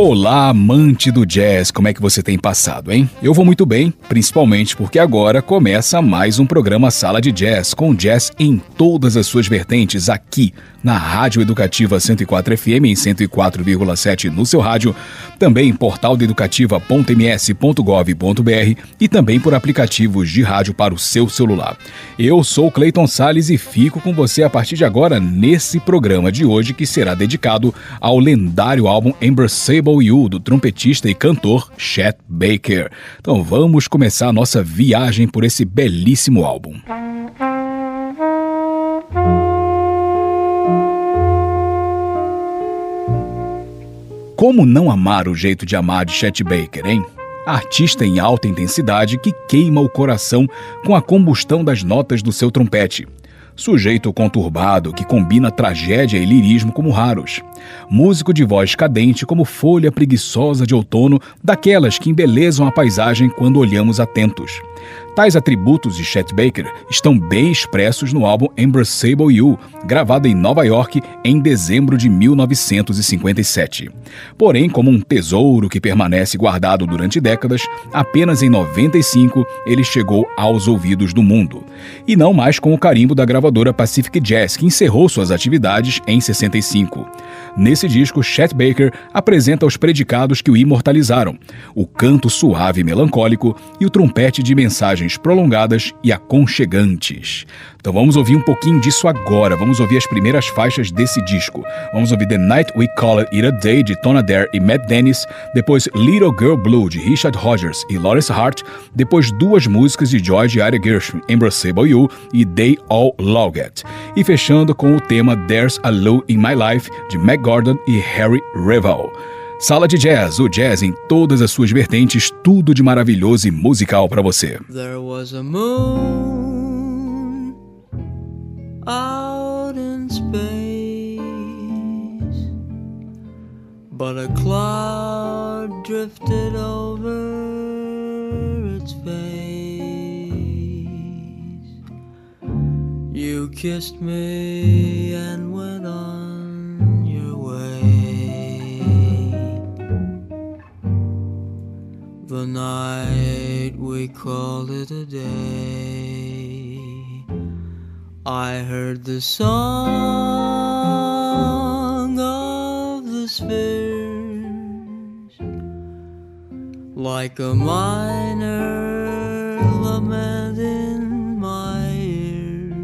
Olá, amante do jazz, como é que você tem passado, hein? Eu vou muito bem, principalmente porque agora começa mais um programa Sala de Jazz, com jazz em todas as suas vertentes aqui na Rádio Educativa 104 FM em 104,7 no seu rádio, também em portaldeeducativa.ms.gov.br e também por aplicativos de rádio para o seu celular. Eu sou Clayton Sales e fico com você a partir de agora nesse programa de hoje que será dedicado ao lendário álbum You, do trompetista e cantor Chet Baker. Então vamos começar a nossa viagem por esse belíssimo álbum. Como não amar o jeito de amar de Chet Baker, hein? Artista em alta intensidade que queima o coração com a combustão das notas do seu trompete. Sujeito conturbado que combina tragédia e lirismo como raros. Músico de voz cadente como folha preguiçosa de outono, daquelas que embelezam a paisagem quando olhamos atentos. Tais atributos de Chet Baker estão bem expressos no álbum Embraceable You, gravado em Nova York em dezembro de 1957. Porém, como um tesouro que permanece guardado durante décadas, apenas em 95 ele chegou aos ouvidos do mundo. E não mais com o carimbo da gravadora Pacific Jazz, que encerrou suas atividades em 65. Nesse disco, Chet Baker apresenta os predicados que o imortalizaram: o canto suave e melancólico e o trompete de mensagens prolongadas e aconchegantes. Então vamos ouvir um pouquinho disso agora. Vamos ouvir as primeiras faixas desse disco. Vamos ouvir The Night We Call It a Day de Tona Dare e Matt Dennis, depois Little Girl Blue de Richard Rogers e Lawrence Hart, depois duas músicas de George e Aria Gershwin, Embraceable You e They All Log It. E fechando com o tema There's a Lou in My Life de Mac Gordon e Harry Revel. Sala de Jazz, o jazz em todas as suas vertentes, tudo de maravilhoso e musical para você. There was a moon out in space, but a cloud drifted over its face. You kissed me I heard the song of the spheres like a minor lament in my ears.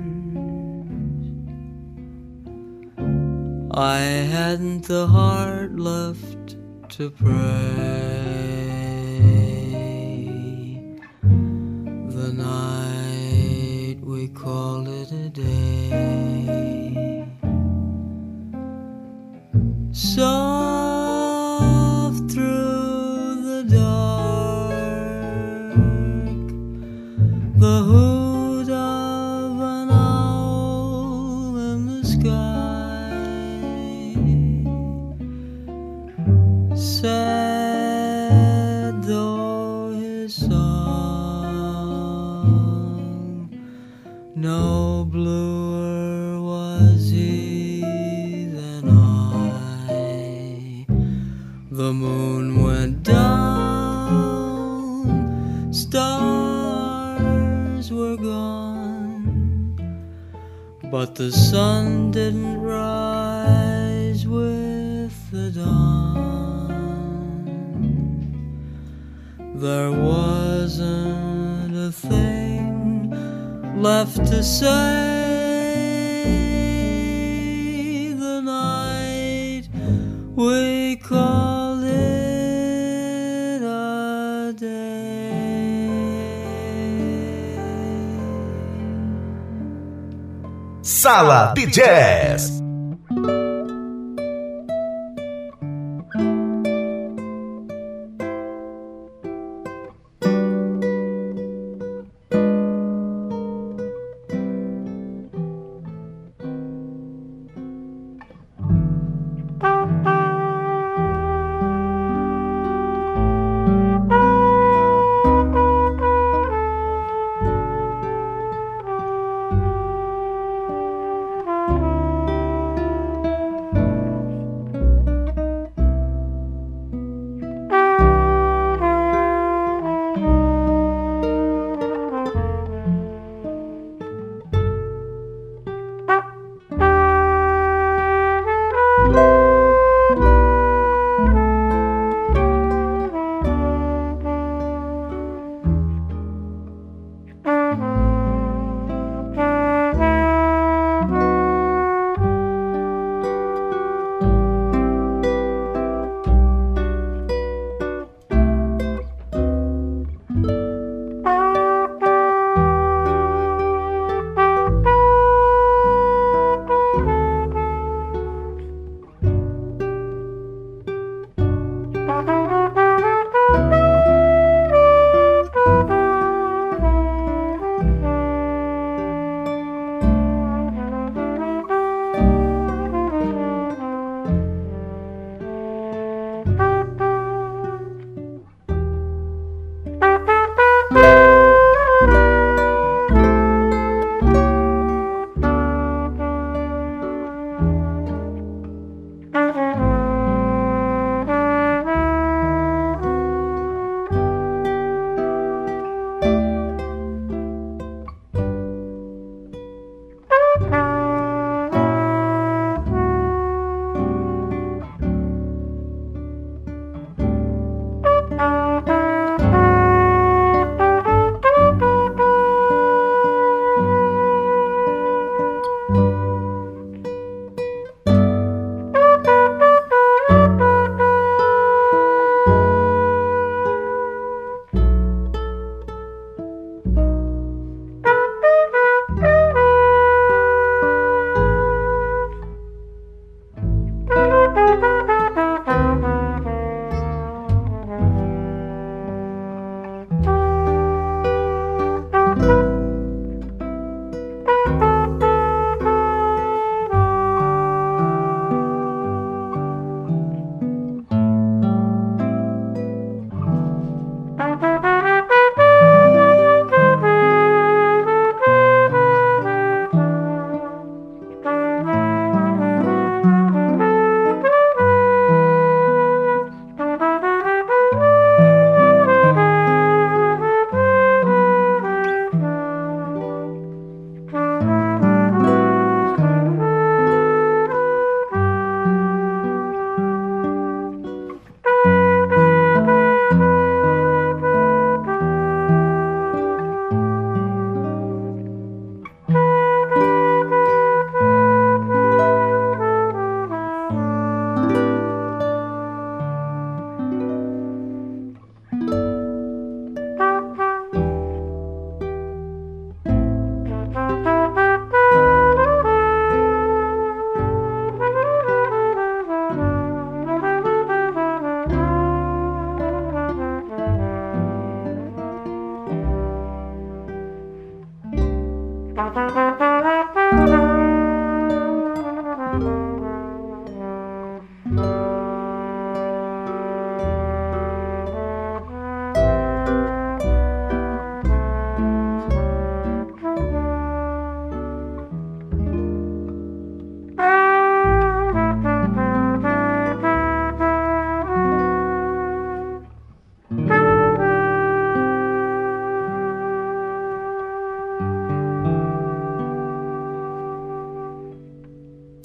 I hadn't the heart left to pray. But the sun didn't rise with the dawn. There wasn't a thing left to say. The night we called Sala de Jazz.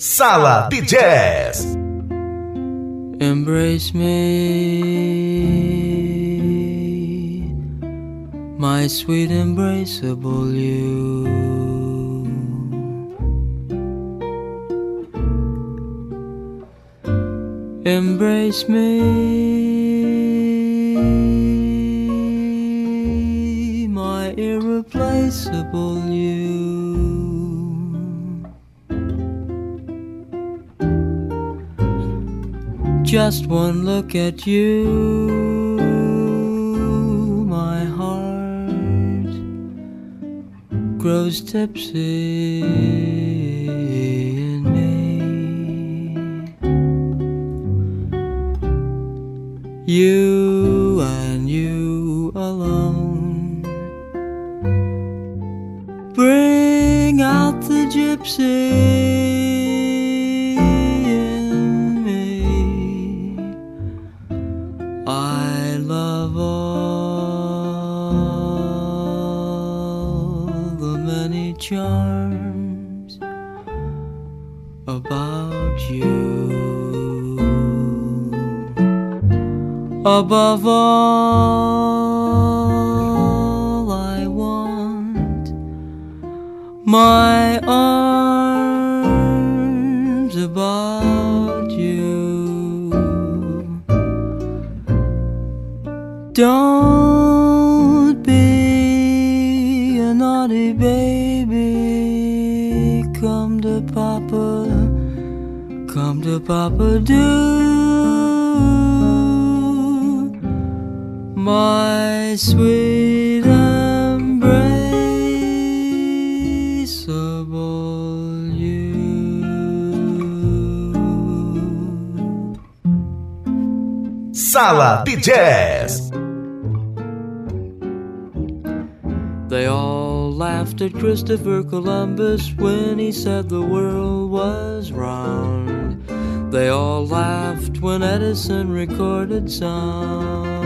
Sala de Jazz. Embrace me, my sweet embraceable you. Embrace me, my irreplaceable you. Just one look at you, my heart grows tipsy in me. You Christopher Columbus when he said the world was round. They all laughed when Edison recorded sound.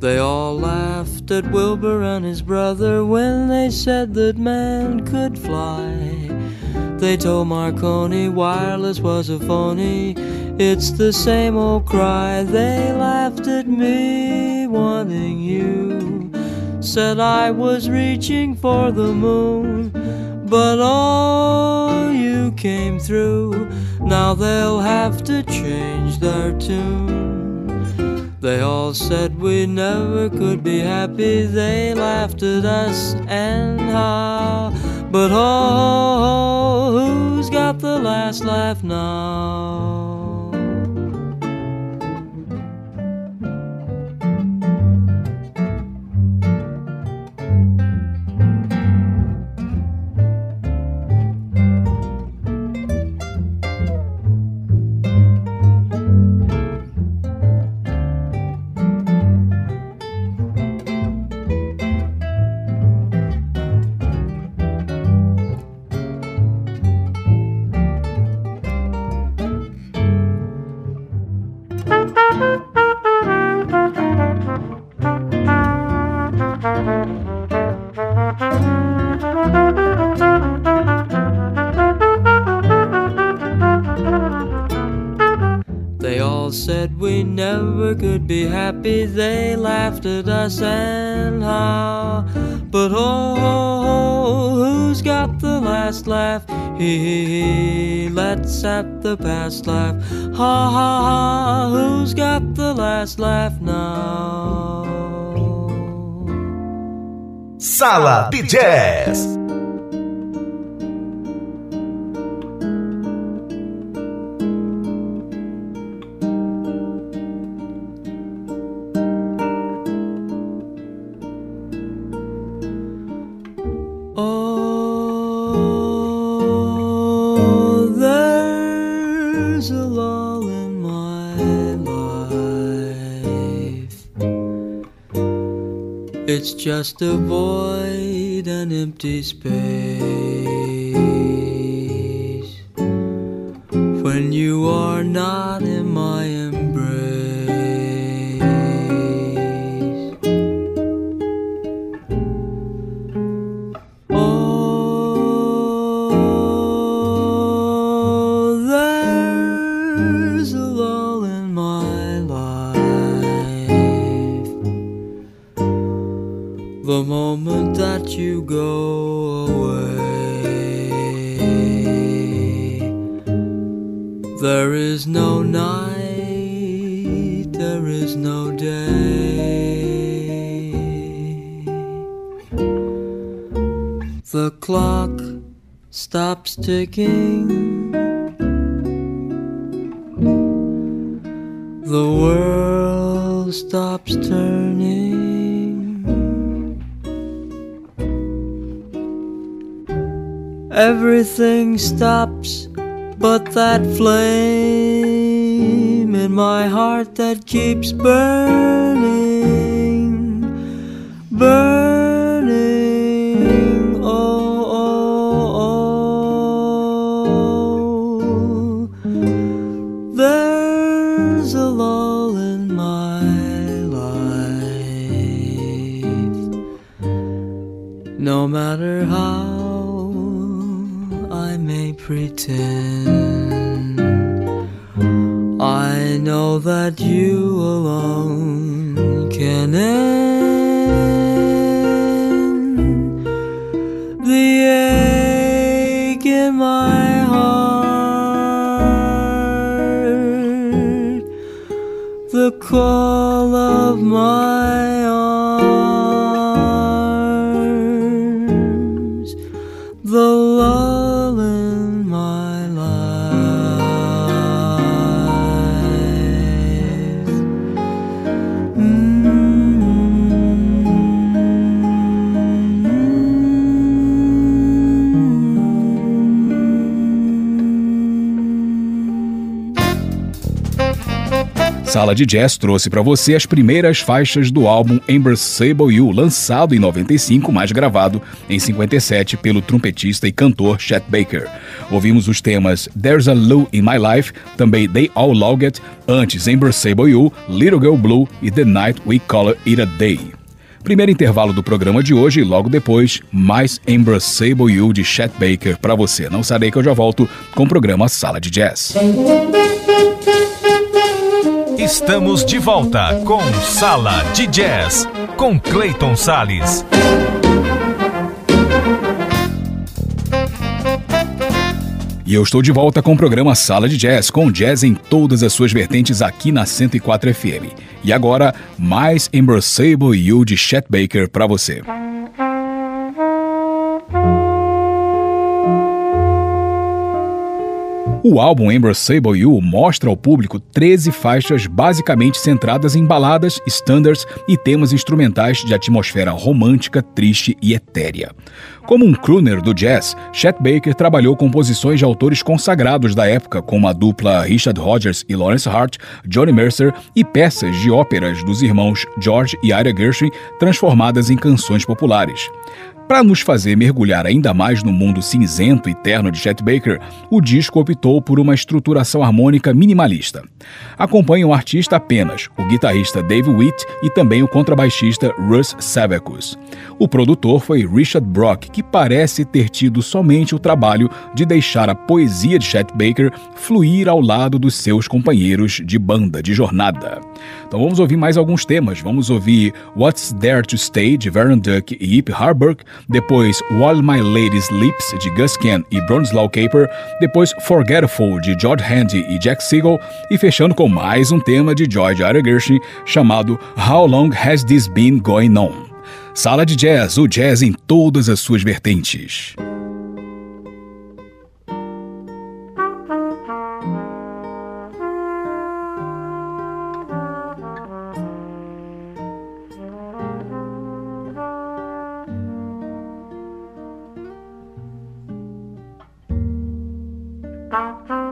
They all laughed at Wilbur and his brother when they said that man could fly. They told Marconi wireless was a phony. It's the same old cry. They laughed at me wanting you. Said I was reaching for the moon. But oh, you came through. Now they'll have to change their tune. They all said we never could be happy. They laughed at us and how. But oh, who's got the last laugh now? They all said we never could be happy. They laughed at us and how. But oh, oh, oh who's got the last laugh? He, hee hee. Let's at the past laugh. Ha ha ha. Who's got the last laugh Sala de Jazz. Just a void, an empty space. The moment that you go away. There is no night, there is no day. The clock stops ticking. The world stops turning. Everything stops but that flame in my heart that keeps burning, burning. Pretend. I know that you alone can end the ache in my heart, the call of my Sala de Jazz trouxe para você as primeiras faixas do álbum Embraceable You, lançado em 95, mas gravado em 57 pelo trompetista e cantor Chet Baker. Ouvimos os temas There's a Lou in My Life, também They All Log It, antes Embraceable You, Little Girl Blue e The Night We Call It a Day. Primeiro intervalo do programa de hoje e logo depois, mais Embraceable You de Chet Baker para você. Não sarei que eu já volto com o programa Sala de Jazz. Estamos de volta com Sala de Jazz com Clayton Sales. E eu estou de volta com o programa Sala de Jazz, com jazz em todas as suas vertentes aqui na 104 FM. E agora, mais Embraceable You de Chet Baker para você. O álbum Embraceable You mostra ao público 13 faixas basicamente centradas em baladas, standards e temas instrumentais de atmosfera romântica, triste e etérea. Como um crooner do jazz, Chet Baker trabalhou composições de autores consagrados da época, como a dupla Richard Rodgers e Lawrence Hart, Johnny Mercer e peças de óperas dos irmãos George e Ira Gershwin transformadas em canções populares. Para nos fazer mergulhar ainda mais no mundo cinzento e terno de Chet Baker, o disco optou por uma estruturação harmônica minimalista. Acompanham o artista apenas o guitarrista Dave Witt e também o contrabaixista Russ Savecus. O produtor foi Richard Brock, que parece ter tido somente o trabalho de deixar a poesia de Chet Baker fluir ao lado dos seus companheiros de banda de jornada. Então vamos ouvir mais alguns temas. Vamos ouvir What's There to Stay de Vernon Duck e Ip Harburg, depois While My Lady Sleeps de Gus Ken e Bronislaw Caper, depois Forgetful de George Handy e Jack Siegel e fechando com mais um tema de George Ira Gershwin chamado How Long Has This Been Going On? Sala de Jazz, o jazz em todas as suas vertentes. 拜。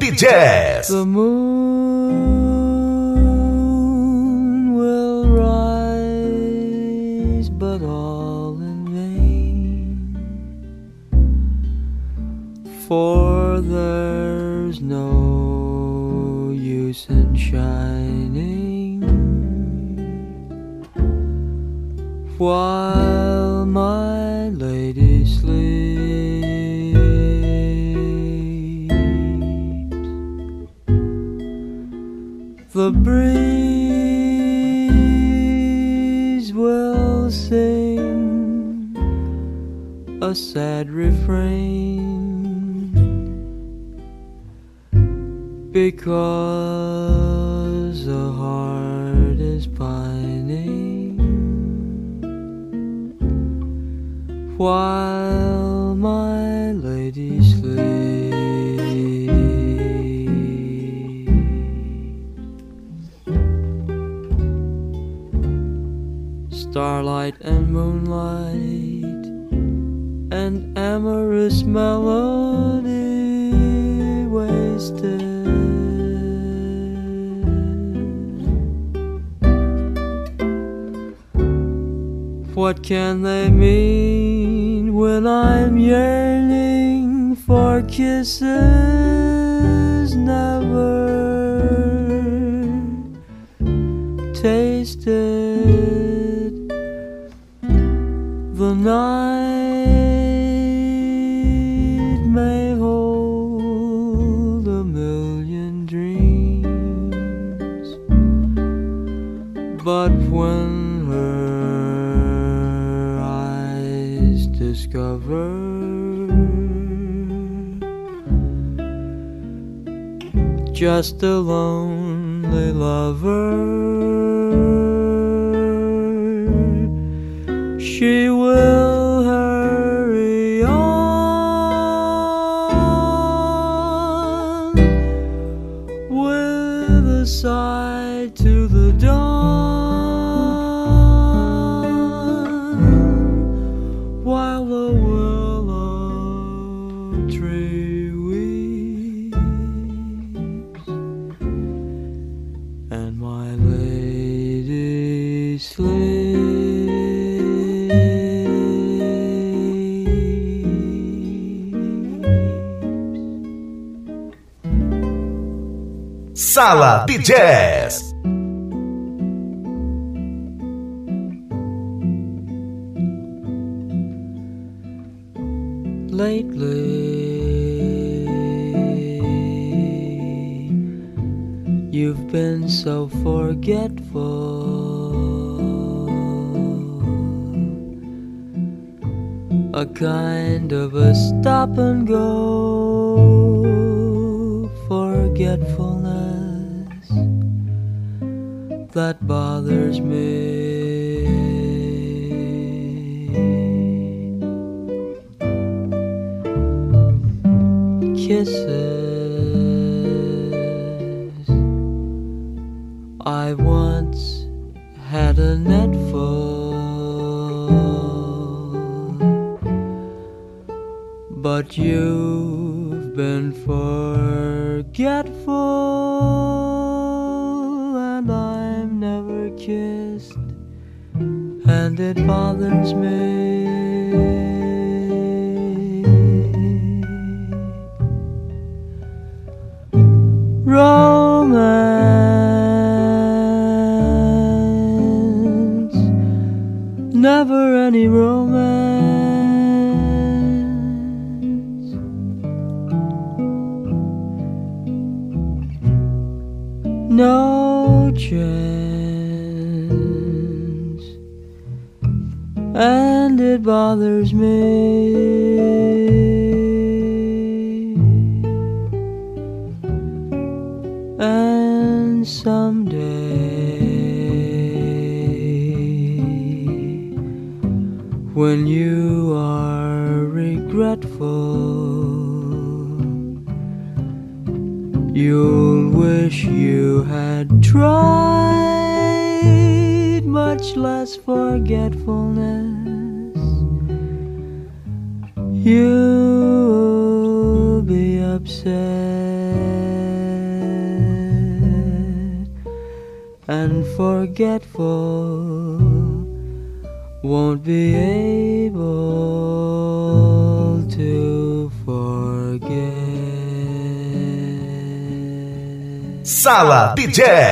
Jazz. moon. starlight and moonlight and amorous melody wasted. What can they mean when I'm yearning for kisses never? just a lonely lover. Sala de Jazz. heaven's. Yeah.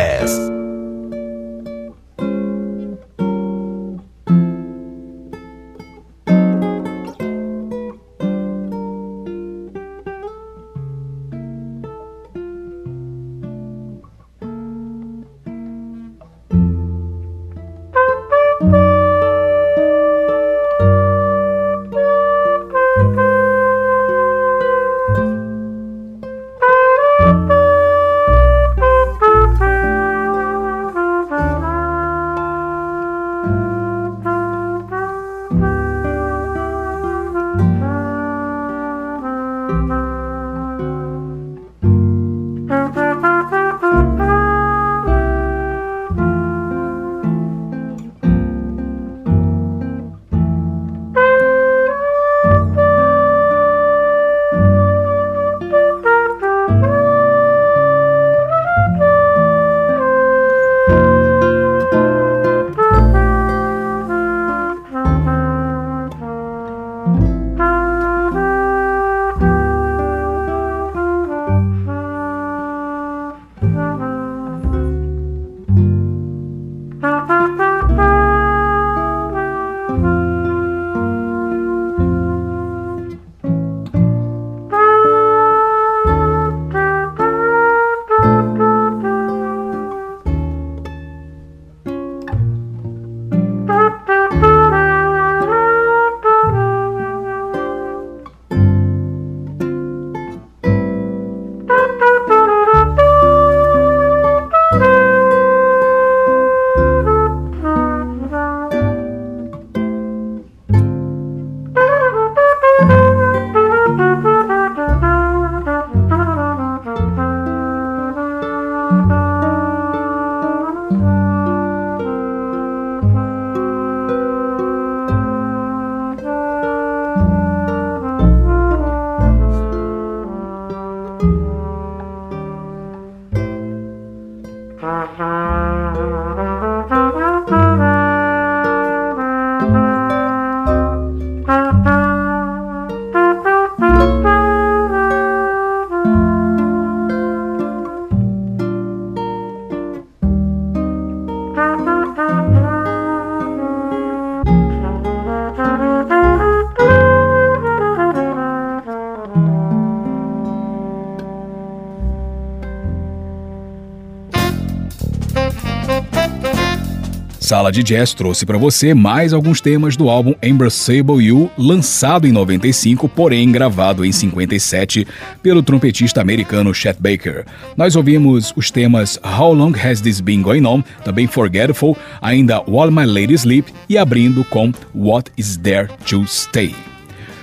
Sala de Jazz trouxe para você mais alguns temas do álbum Embraceable You, lançado em 95, porém gravado em 57 pelo trompetista americano Chet Baker. Nós ouvimos os temas How Long Has This Been Going On, também Forgetful, ainda While My Lady Sleep e abrindo com What Is There to Stay.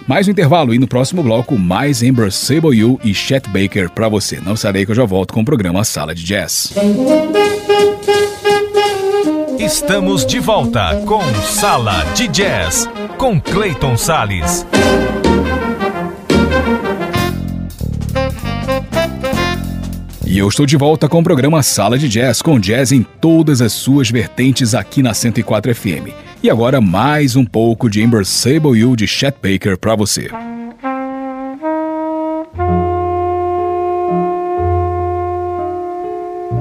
Mais um intervalo e no próximo bloco, mais Embraceable You e Chet Baker para você. Não sarei que eu já volto com o programa Sala de Jazz. Estamos de volta com Sala de Jazz, com Clayton Sales. E eu estou de volta com o programa Sala de Jazz, com jazz em todas as suas vertentes aqui na 104 FM. E agora mais um pouco de Embraceable You de Chet Baker para você.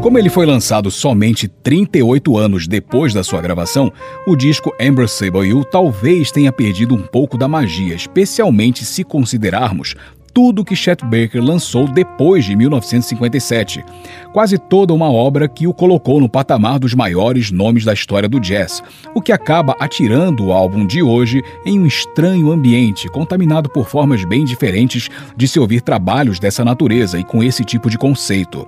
Como ele foi lançado somente 38 anos depois da sua gravação, o disco Embraceable You talvez tenha perdido um pouco da magia, especialmente se considerarmos tudo que Chet Baker lançou depois de 1957. Quase toda uma obra que o colocou no patamar dos maiores nomes da história do jazz, o que acaba atirando o álbum de hoje em um estranho ambiente, contaminado por formas bem diferentes de se ouvir trabalhos dessa natureza e com esse tipo de conceito.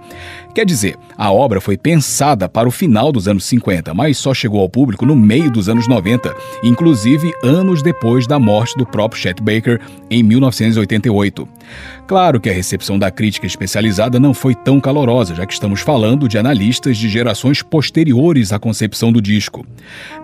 Quer dizer, a obra foi pensada para o final dos anos 50, mas só chegou ao público no meio dos anos 90, inclusive anos depois da morte do próprio Chet Baker em 1988. Claro que a recepção da crítica especializada não foi tão calorosa, já que estamos falando de analistas de gerações posteriores à concepção do disco.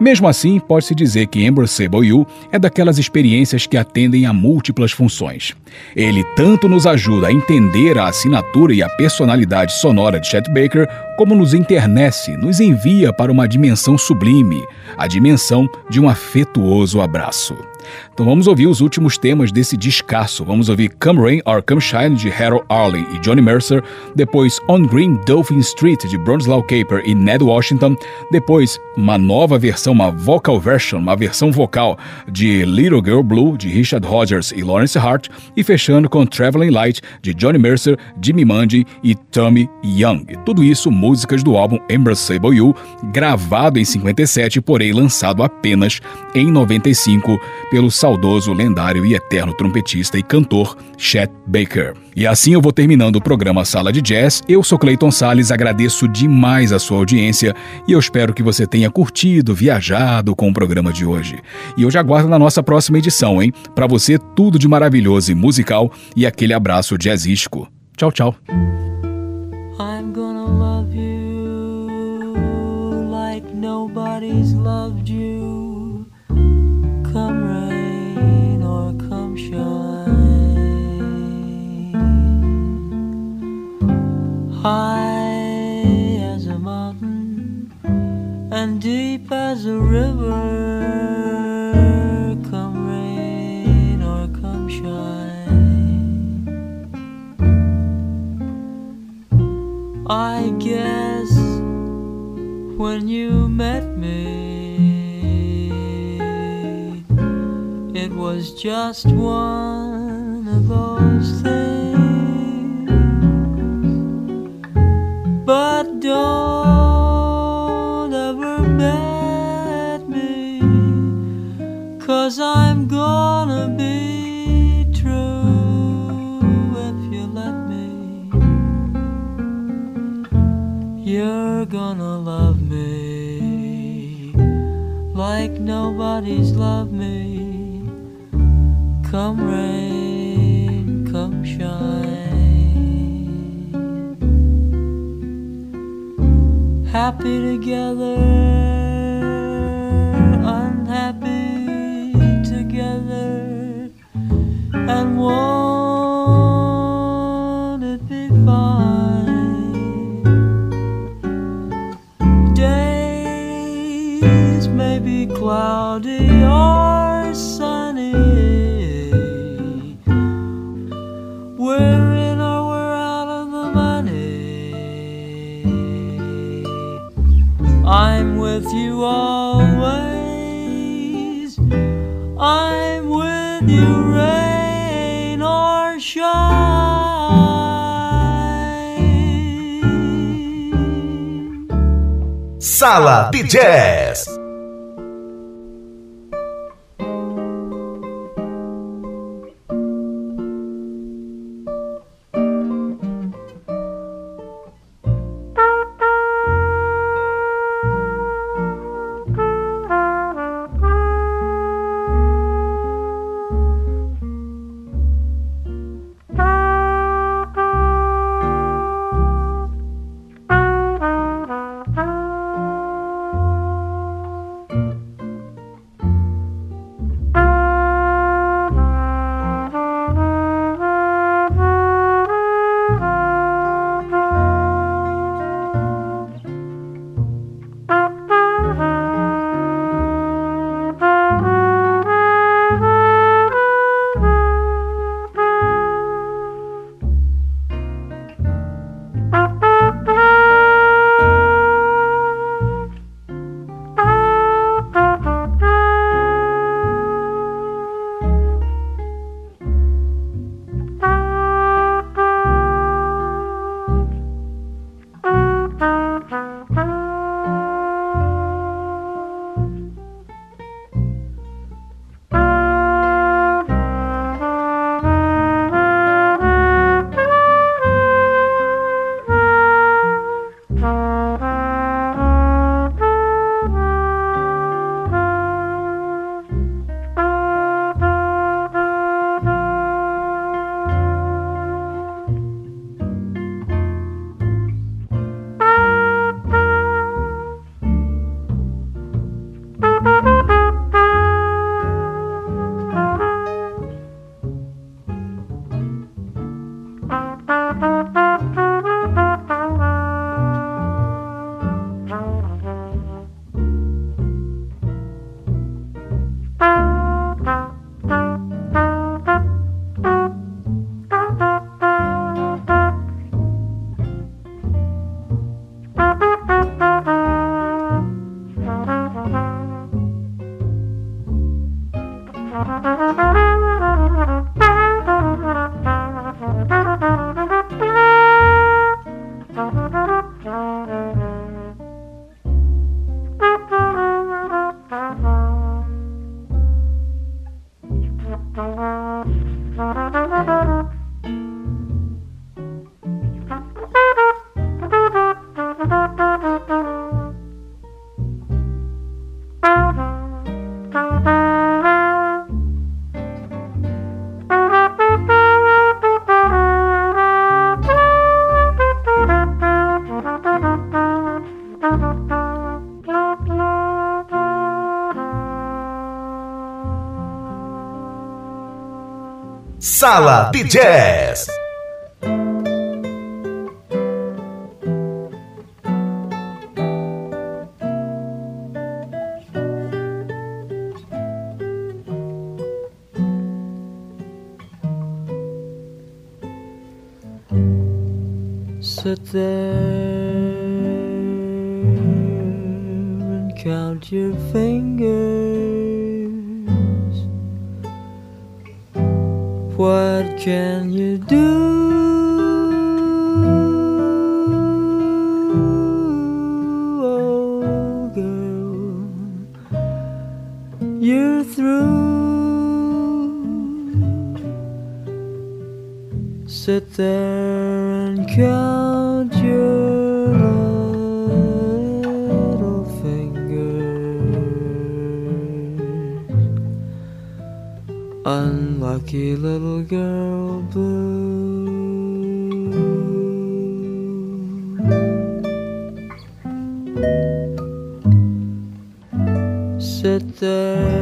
Mesmo assim, pode-se dizer que Embraceable You é daquelas experiências que atendem a múltiplas funções. Ele tanto nos ajuda a entender a assinatura e a personalidade sonora de Chet Baker, como nos internece, nos envia para uma dimensão sublime, a dimensão de um afetuoso abraço. Então vamos ouvir os últimos temas desse descasso. Vamos ouvir Come Rain or Come Shine de Harold Arlen e Johnny Mercer, depois On Green Dolphin Street de Bronislaw Caper e Ned Washington, depois uma nova versão, uma vocal version, uma versão vocal de Little Girl Blue de Richard Rogers e Lawrence Hart e fechando com Traveling Light de Johnny Mercer, Jimmy Mundy e Tommy Young. Tudo isso músicas do álbum Embraceable You, gravado em 57, porém lançado apenas em 95 pelo saudoso, lendário e eterno trompetista e cantor Chet Baker. E assim eu vou terminando o programa Sala de Jazz. Eu sou Clayton Sales, agradeço demais a sua audiência e eu espero que você tenha curtido, viajado com o programa de hoje. E eu já aguardo na nossa próxima edição, hein? Para você, tudo de maravilhoso e musical e aquele abraço jazzístico. Tchau, tchau. I'm gonna love you like nobody's loved you. May be cloudy or sunny. We're in or we're out of the money. I'm with you always. I'm with you, rain or shine. Sala de Jazz. Sala de Jazz. Sit there and count your little fingers. unlucky little girl blue. Sit there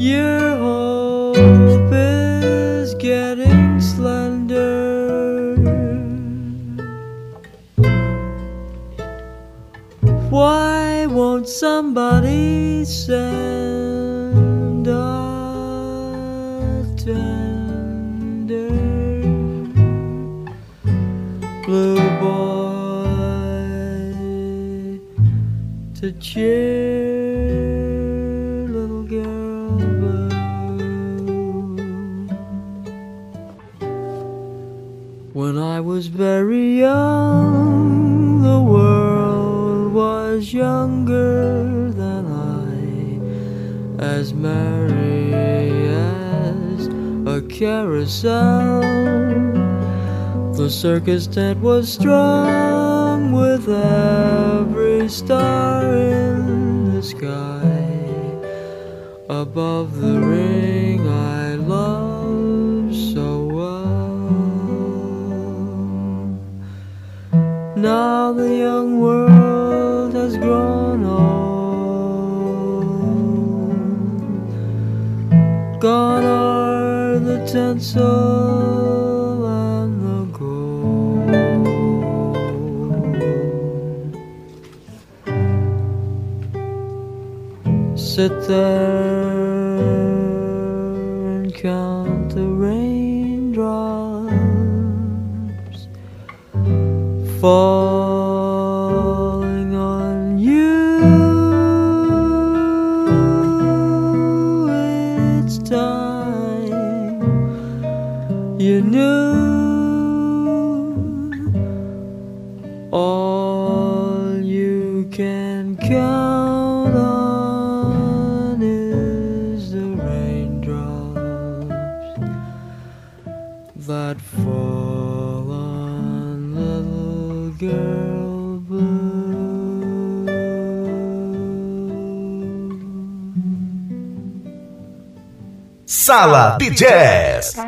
Your hope is getting slender. Why won't somebody send a tender blue boy to cheer carousel. The circus tent was strung with every star in the sky above the ring I love so well. Now the young world has grown old. Gone are and so long ago. Sit there and count the raindrops fall. Sala de Jazz.